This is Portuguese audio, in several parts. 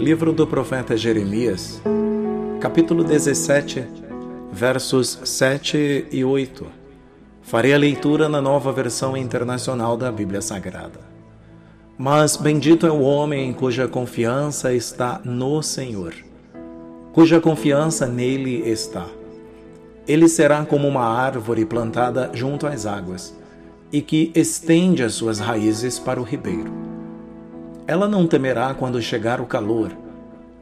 Livro do profeta Jeremias, capítulo 17, versos 7 e 8. Farei a leitura na nova versão internacional da Bíblia Sagrada. Mas bendito é o homem cuja confiança está no Senhor, cuja confiança nele está. Ele será como uma árvore plantada junto às águas e que estende as suas raízes para o ribeiro. Ela não temerá quando chegar o calor,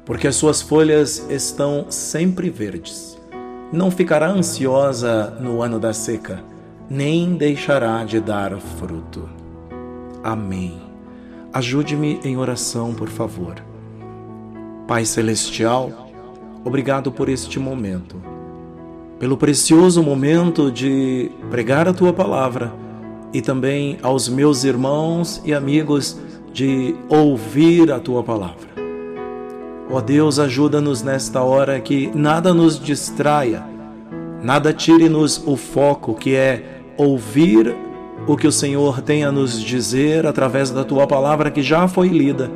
porque as suas folhas estão sempre verdes. Não ficará ansiosa no ano da seca, nem deixará de dar fruto. Amém. Ajude-me em oração, por favor. Pai Celestial, obrigado por este momento, pelo precioso momento de pregar a tua palavra e também aos meus irmãos e amigos de ouvir a tua palavra. Ó Deus, ajuda-nos nesta hora que nada nos distraia, nada tire-nos o foco que é ouvir o que o Senhor tem a nos dizer através da tua palavra que já foi lida.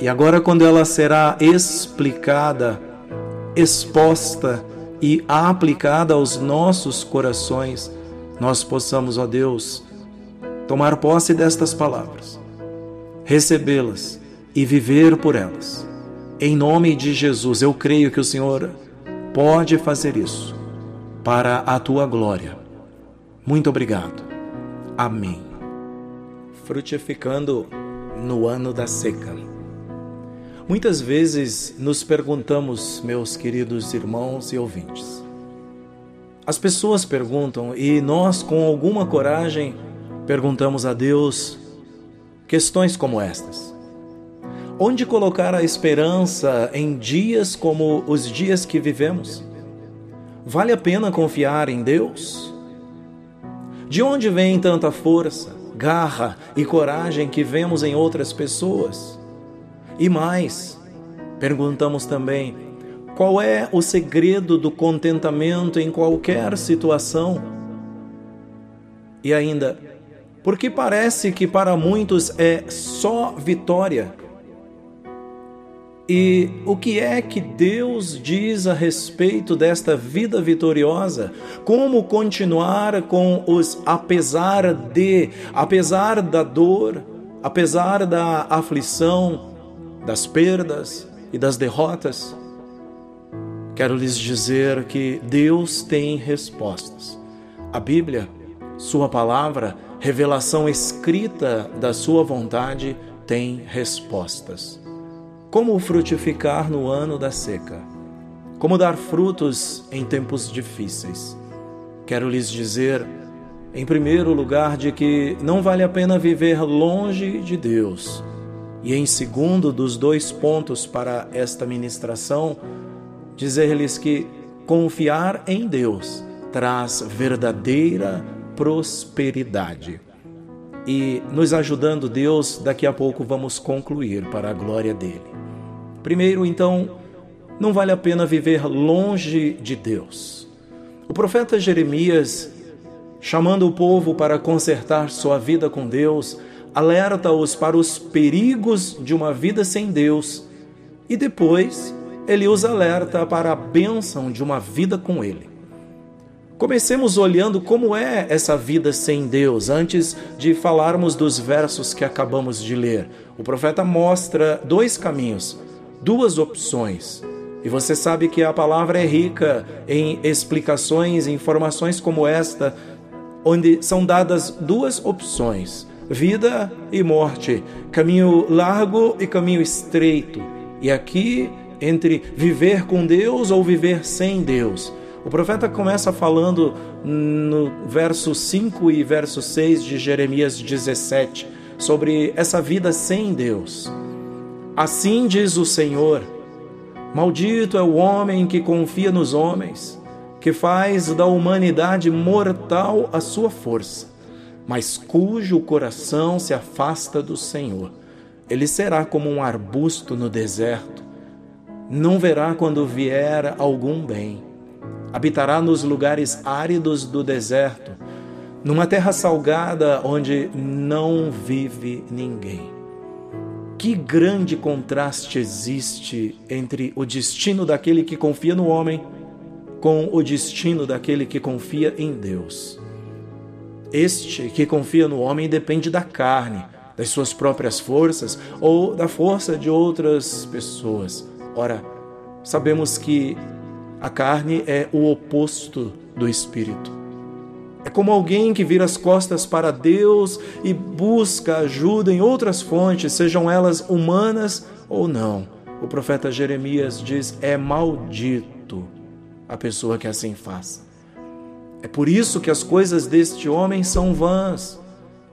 E agora, quando ela será explicada, exposta e aplicada aos nossos corações, nós possamos, ó Deus, tomar posse destas palavras, recebê-las e viver por elas. Em nome de Jesus, eu creio que o Senhor pode fazer isso para a tua glória. Muito obrigado. Amém. Frutificando no ano da seca. Muitas vezes nos perguntamos, meus queridos irmãos e ouvintes, as pessoas perguntam e nós, com alguma coragem, perguntamos a Deus questões como estas: Onde colocar a esperança em dias como os dias que vivemos? Vale a pena confiar em Deus? De onde vem tanta força, garra e coragem que vemos em outras pessoas? E mais, perguntamos também: qual é o segredo do contentamento em qualquer situação? E ainda, porque parece que para muitos é só vitória. E o que é que Deus diz a respeito desta vida vitoriosa? Como continuar com os apesar de, apesar da dor, apesar da aflição, das perdas e das derrotas? Quero lhes dizer que Deus tem respostas. A Bíblia, Sua palavra, revelação escrita da Sua vontade, tem respostas. Como frutificar no ano da seca? Como dar frutos em tempos difíceis? Quero lhes dizer, em primeiro lugar, de que não vale a pena viver longe de Deus. E em segundo, dos dois pontos para esta ministração, dizer-lhes que confiar em Deus traz verdadeira prosperidade. E nos ajudando Deus, daqui a pouco vamos concluir para a glória dele. Primeiro, então, não vale a pena viver longe de Deus. O profeta Jeremias, chamando o povo para consertar sua vida com Deus, alerta-os para os perigos de uma vida sem Deus e depois ele os alerta para a bênção de uma vida com Ele. Comecemos olhando como é essa vida sem Deus, antes de falarmos dos versos que acabamos de ler. O profeta mostra dois caminhos, duas opções. E você sabe que a palavra é rica em explicações informações como esta, onde são dadas duas opções: vida e morte, caminho largo e caminho estreito. E aqui entre viver com Deus ou viver sem Deus. O profeta começa falando no verso 5 e verso 6 de Jeremias 17 sobre essa vida sem Deus. Assim diz o Senhor: Maldito é o homem que confia nos homens, que faz da humanidade mortal a sua força, mas cujo coração se afasta do Senhor. Ele será como um arbusto no deserto não verá quando vier algum bem. Habitará nos lugares áridos do deserto, numa terra salgada onde não vive ninguém. que grande contraste existe entre o destino daquele que confia no homem com o destino daquele que confia em Deus. Este que confia no homem depende da carne, das suas próprias forças ou da força de outras pessoas. Ora, sabemos que a carne é o oposto do espírito. É como alguém que vira as costas para Deus e busca ajuda em outras fontes, sejam elas humanas ou não. O profeta Jeremias diz: é maldito a pessoa que assim faz. É por isso que as coisas deste homem são vãs,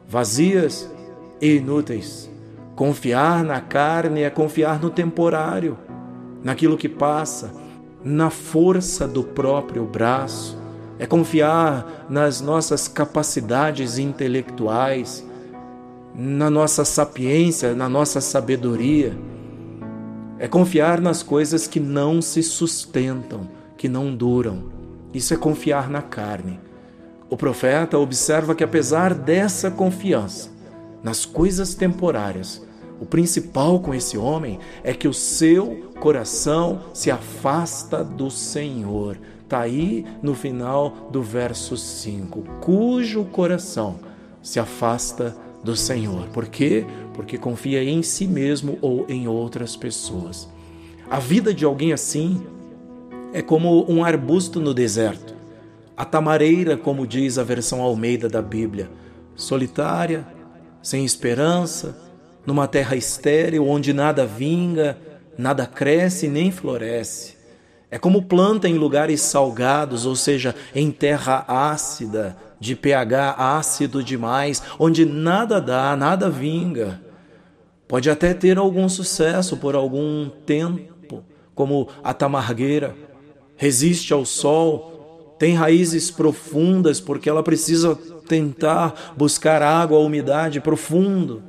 vazias e inúteis. Confiar na carne é confiar no temporário, naquilo que passa, na força do próprio braço, é confiar nas nossas capacidades intelectuais, na nossa sapiência, na nossa sabedoria. É confiar nas coisas que não se sustentam, que não duram. Isso é confiar na carne. O profeta observa que, apesar dessa confiança nas coisas temporárias, o principal com esse homem é que o seu coração se afasta do Senhor. Está aí no final do verso 5. Cujo coração se afasta do Senhor. Por quê? Porque confia em si mesmo ou em outras pessoas. A vida de alguém assim é como um arbusto no deserto. A tamareira, como diz a versão Almeida da Bíblia, solitária, sem esperança, numa terra estéril onde nada vinga, nada cresce nem floresce. É como planta em lugares salgados, ou seja, em terra ácida, de pH ácido demais, onde nada dá, nada vinga. Pode até ter algum sucesso por algum tempo, como a tamargueira, resiste ao sol, tem raízes profundas porque ela precisa tentar buscar água, umidade profundo.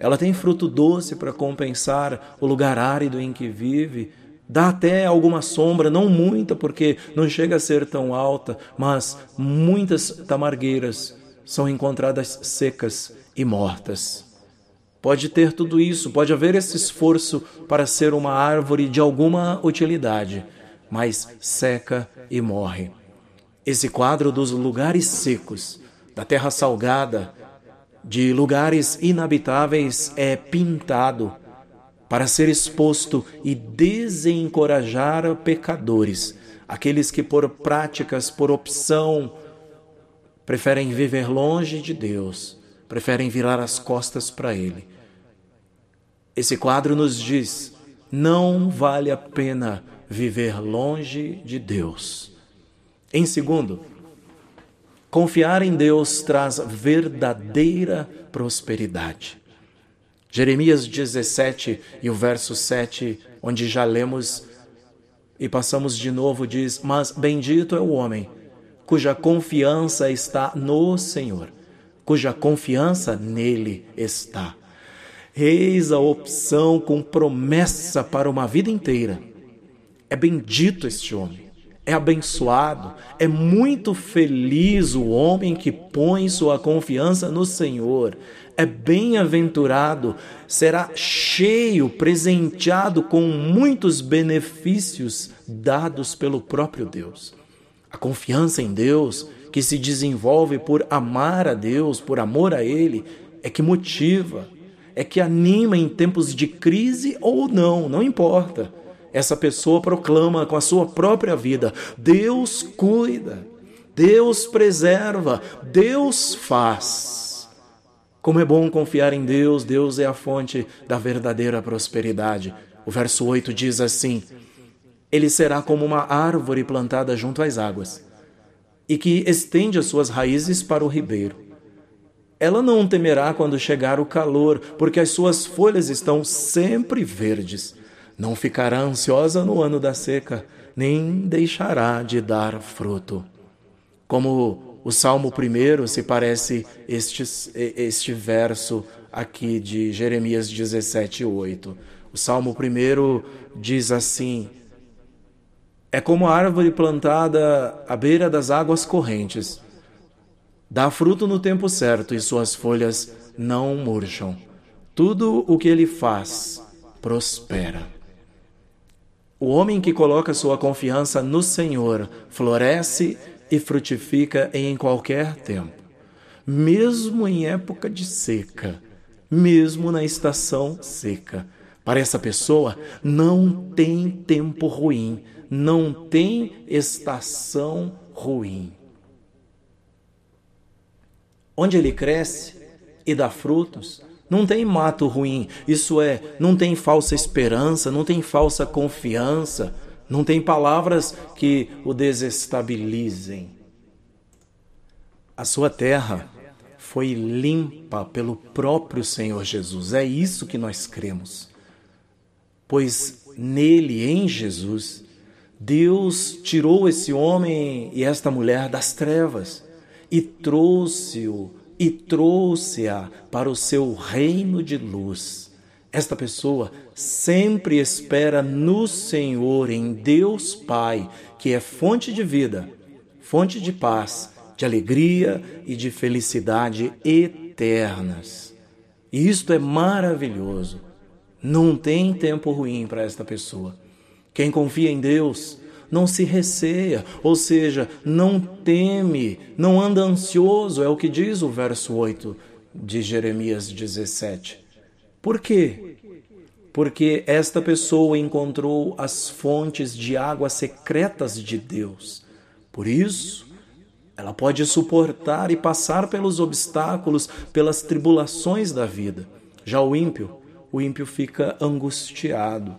Ela tem fruto doce para compensar o lugar árido em que vive. Dá até alguma sombra, não muita, porque não chega a ser tão alta, mas muitas tamargueiras são encontradas secas e mortas. Pode ter tudo isso, pode haver esse esforço para ser uma árvore de alguma utilidade, mas seca e morre. Esse quadro dos lugares secos, da terra salgada, de lugares inabitáveis é pintado para ser exposto e desencorajar pecadores, aqueles que por práticas, por opção, preferem viver longe de Deus, preferem virar as costas para Ele. Esse quadro nos diz: não vale a pena viver longe de Deus. Em segundo, confiar em Deus traz verdadeira prosperidade. Jeremias 17 e o verso 7, onde já lemos e passamos de novo, diz: Mas bendito é o homem cuja confiança está no Senhor, cuja confiança nele está. Eis a opção com promessa para uma vida inteira é bendito este homem, é abençoado, é muito feliz o homem que põe sua confiança no Senhor. É bem-aventurado, será cheio, presenteado com muitos benefícios dados pelo próprio Deus. A confiança em Deus, que se desenvolve por amar a Deus, por amor a Ele, é que motiva, é que anima em tempos de crise ou não, não importa essa pessoa proclama com a sua própria vida: Deus cuida, Deus preserva, Deus faz. Como é bom confiar em Deus, Deus é a fonte da verdadeira prosperidade. O verso 8 diz assim: Ele será como uma árvore plantada junto às águas, e que estende as suas raízes para o ribeiro. Ela não temerá quando chegar o calor, porque as suas folhas estão sempre verdes não ficará ansiosa no ano da seca, nem deixará de dar fruto. Como o Salmo 1 se parece este, este verso aqui de Jeremias 17, 8. O Salmo 1 diz assim: É como a árvore plantada à beira das águas correntes. Dá fruto no tempo certo e suas folhas não murcham tudo o que ele faz prospera. O homem que coloca sua confiança no Senhor floresce e frutifica em qualquer tempo, mesmo em época de seca, mesmo na estação seca. Para essa pessoa, não tem tempo ruim, não tem estação ruim. Onde ele cresce e dá frutos, não tem mato ruim, isso é, não tem falsa esperança, não tem falsa confiança, não tem palavras que o desestabilizem. A sua terra foi limpa pelo próprio Senhor Jesus, é isso que nós cremos. Pois nele, em Jesus, Deus tirou esse homem e esta mulher das trevas e trouxe-o e trouxe-a para o seu reino de luz. Esta pessoa sempre espera no Senhor, em Deus Pai, que é fonte de vida, fonte de paz, de alegria e de felicidade eternas. E isto é maravilhoso. Não tem tempo ruim para esta pessoa. Quem confia em Deus não se receia, ou seja, não teme, não anda ansioso, é o que diz o verso 8 de Jeremias 17. Por quê? Porque esta pessoa encontrou as fontes de águas secretas de Deus. Por isso, ela pode suportar e passar pelos obstáculos, pelas tribulações da vida. Já o ímpio, o ímpio fica angustiado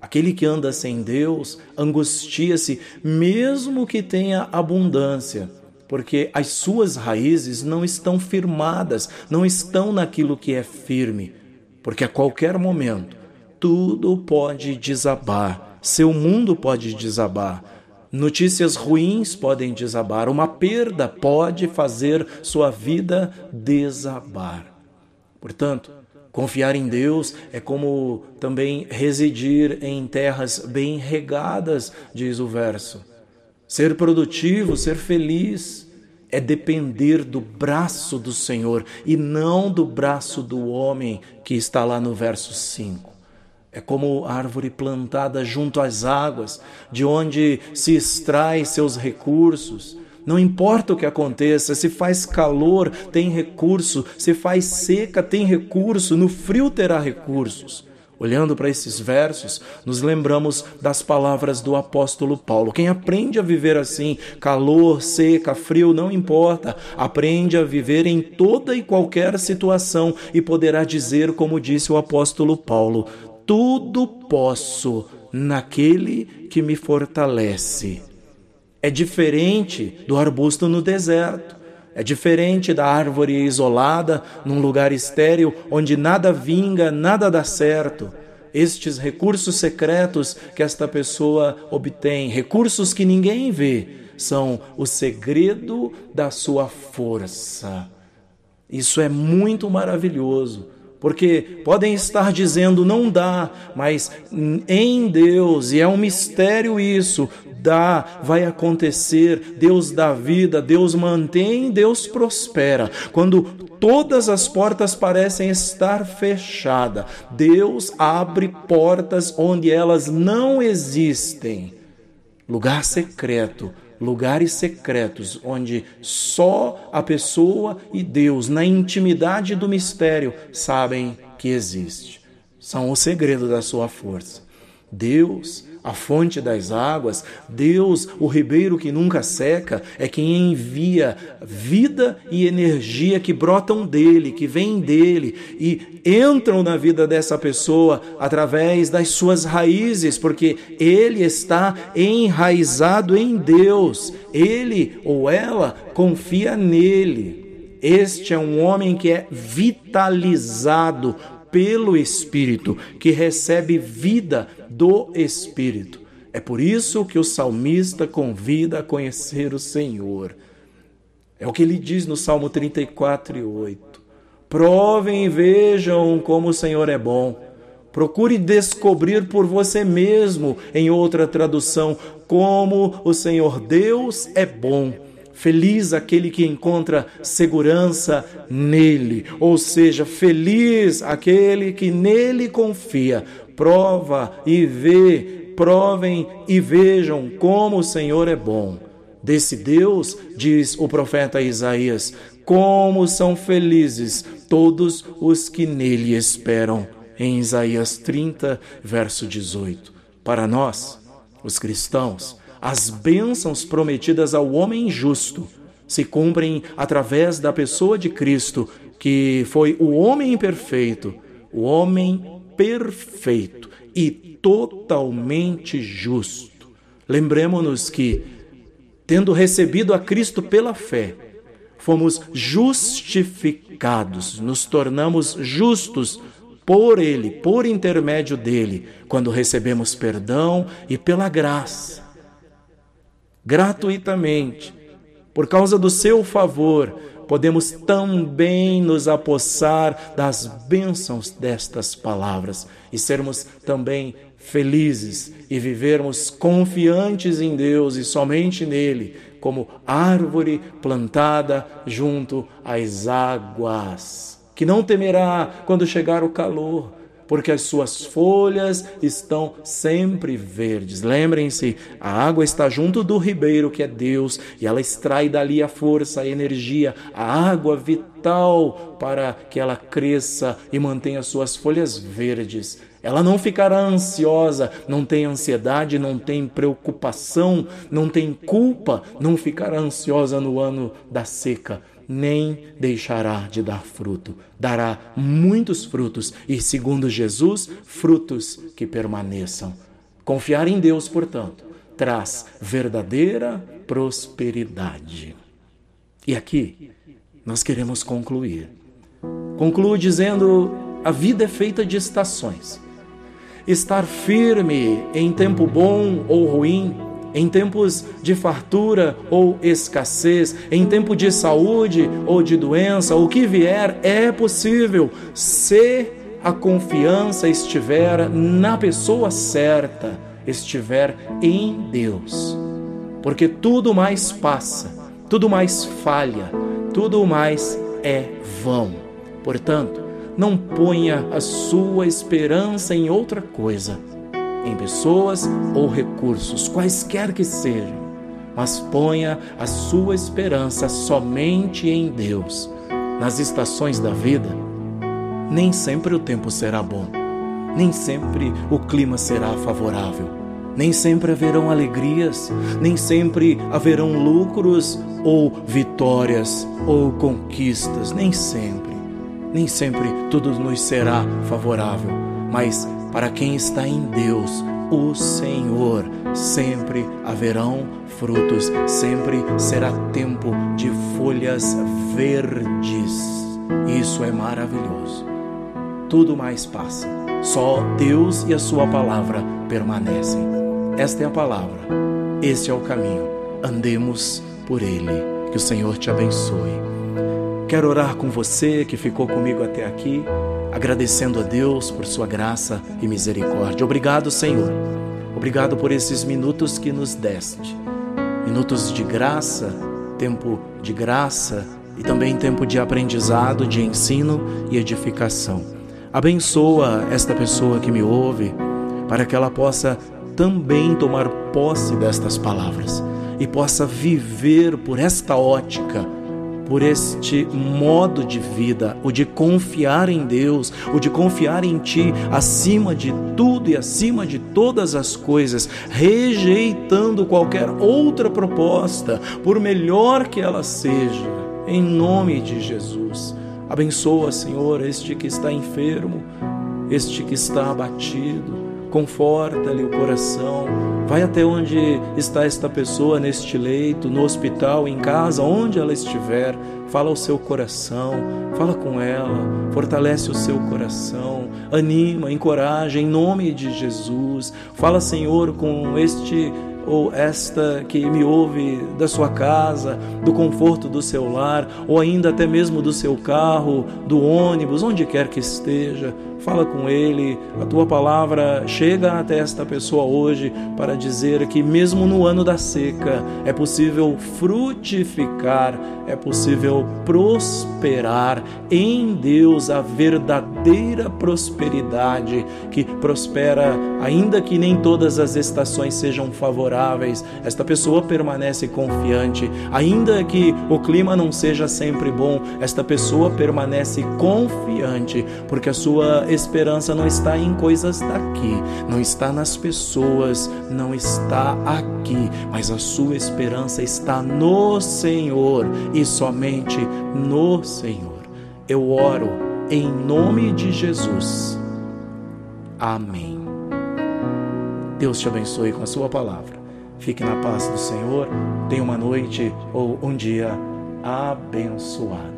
Aquele que anda sem Deus angustia-se, mesmo que tenha abundância, porque as suas raízes não estão firmadas, não estão naquilo que é firme, porque a qualquer momento tudo pode desabar, seu mundo pode desabar. Notícias ruins podem desabar, uma perda pode fazer sua vida desabar. Portanto, Confiar em Deus é como também residir em terras bem regadas, diz o verso. Ser produtivo, ser feliz, é depender do braço do Senhor e não do braço do homem que está lá no verso 5. É como árvore plantada junto às águas, de onde se extrai seus recursos, não importa o que aconteça, se faz calor, tem recurso, se faz seca, tem recurso, no frio terá recursos. Olhando para esses versos, nos lembramos das palavras do apóstolo Paulo. Quem aprende a viver assim, calor, seca, frio, não importa, aprende a viver em toda e qualquer situação e poderá dizer, como disse o apóstolo Paulo: Tudo posso naquele que me fortalece. É diferente do arbusto no deserto. É diferente da árvore isolada num lugar estéril onde nada vinga, nada dá certo. Estes recursos secretos que esta pessoa obtém, recursos que ninguém vê, são o segredo da sua força. Isso é muito maravilhoso. Porque podem estar dizendo não dá, mas em Deus, e é um mistério isso, dá, vai acontecer, Deus dá vida, Deus mantém, Deus prospera. Quando todas as portas parecem estar fechadas, Deus abre portas onde elas não existem. Lugar secreto, lugares secretos onde só a pessoa e Deus, na intimidade do mistério, sabem que existe. São o segredo da sua força. Deus a fonte das águas, Deus, o ribeiro que nunca seca, é quem envia vida e energia que brotam dele, que vêm dele e entram na vida dessa pessoa através das suas raízes, porque ele está enraizado em Deus. Ele ou ela confia nele. Este é um homem que é vitalizado pelo Espírito, que recebe vida do Espírito. É por isso que o salmista convida a conhecer o Senhor. É o que ele diz no Salmo 34 e 8. Provem e vejam como o Senhor é bom. Procure descobrir por você mesmo, em outra tradução, como o Senhor Deus é bom Feliz aquele que encontra segurança nele, ou seja, feliz aquele que nele confia. Prova e vê, provem e vejam como o Senhor é bom. Desse Deus, diz o profeta Isaías, como são felizes todos os que nele esperam. Em Isaías 30, verso 18. Para nós, os cristãos, as bênçãos prometidas ao homem justo se cumprem através da pessoa de Cristo, que foi o homem perfeito, o homem perfeito e totalmente justo. Lembremos-nos que, tendo recebido a Cristo pela fé, fomos justificados, nos tornamos justos por Ele, por intermédio dele, quando recebemos perdão e pela graça gratuitamente. Por causa do seu favor, podemos também nos apossar das bênçãos destas palavras e sermos também felizes e vivermos confiantes em Deus e somente nele, como árvore plantada junto às águas, que não temerá quando chegar o calor, porque as suas folhas estão sempre verdes. Lembrem-se, a água está junto do ribeiro que é Deus e ela extrai dali a força, a energia, a água vital para que ela cresça e mantenha suas folhas verdes. Ela não ficará ansiosa, não tem ansiedade, não tem preocupação, não tem culpa, não ficará ansiosa no ano da seca nem deixará de dar fruto. Dará muitos frutos e, segundo Jesus, frutos que permaneçam. Confiar em Deus, portanto, traz verdadeira prosperidade. E aqui nós queremos concluir. Concluo dizendo: a vida é feita de estações. Estar firme em tempo bom ou ruim em tempos de fartura ou escassez, em tempo de saúde ou de doença, o que vier é possível se a confiança estiver na pessoa certa, estiver em Deus. Porque tudo mais passa, tudo mais falha, tudo mais é vão. Portanto, não ponha a sua esperança em outra coisa em pessoas ou recursos, quaisquer que sejam, mas ponha a sua esperança somente em Deus. Nas estações da vida, nem sempre o tempo será bom, nem sempre o clima será favorável, nem sempre haverão alegrias, nem sempre haverão lucros ou vitórias ou conquistas, nem sempre. Nem sempre tudo nos será favorável, mas para quem está em Deus, o Senhor, sempre haverão frutos, sempre será tempo de folhas verdes. Isso é maravilhoso. Tudo mais passa. Só Deus e a Sua palavra permanecem. Esta é a palavra. Este é o caminho. Andemos por ele. Que o Senhor te abençoe. Quero orar com você que ficou comigo até aqui agradecendo a Deus por sua graça e misericórdia. Obrigado, Senhor. Obrigado por esses minutos que nos deste. Minutos de graça, tempo de graça e também tempo de aprendizado, de ensino e edificação. Abençoa esta pessoa que me ouve, para que ela possa também tomar posse destas palavras e possa viver por esta ótica por este modo de vida, o de confiar em Deus, o de confiar em Ti acima de tudo e acima de todas as coisas, rejeitando qualquer outra proposta, por melhor que ela seja, em nome de Jesus. Abençoa, Senhor, este que está enfermo, este que está abatido conforta-lhe o coração. Vai até onde está esta pessoa neste leito, no hospital, em casa, onde ela estiver. Fala ao seu coração, fala com ela, fortalece o seu coração, anima, encoraja em nome de Jesus. Fala, Senhor, com este ou esta que me ouve da sua casa, do conforto do seu lar, ou ainda até mesmo do seu carro, do ônibus, onde quer que esteja, fala com ele. A tua palavra chega até esta pessoa hoje para dizer que, mesmo no ano da seca, é possível frutificar, é possível prosperar em Deus a verdadeira prosperidade que prospera, ainda que nem todas as estações sejam favoráveis. Esta pessoa permanece confiante, ainda que o clima não seja sempre bom, esta pessoa permanece confiante, porque a sua esperança não está em coisas daqui, não está nas pessoas, não está aqui, mas a sua esperança está no Senhor e somente no Senhor. Eu oro em nome de Jesus. Amém. Deus te abençoe com a sua palavra. Fique na paz do Senhor. Tenha uma noite ou um dia abençoado.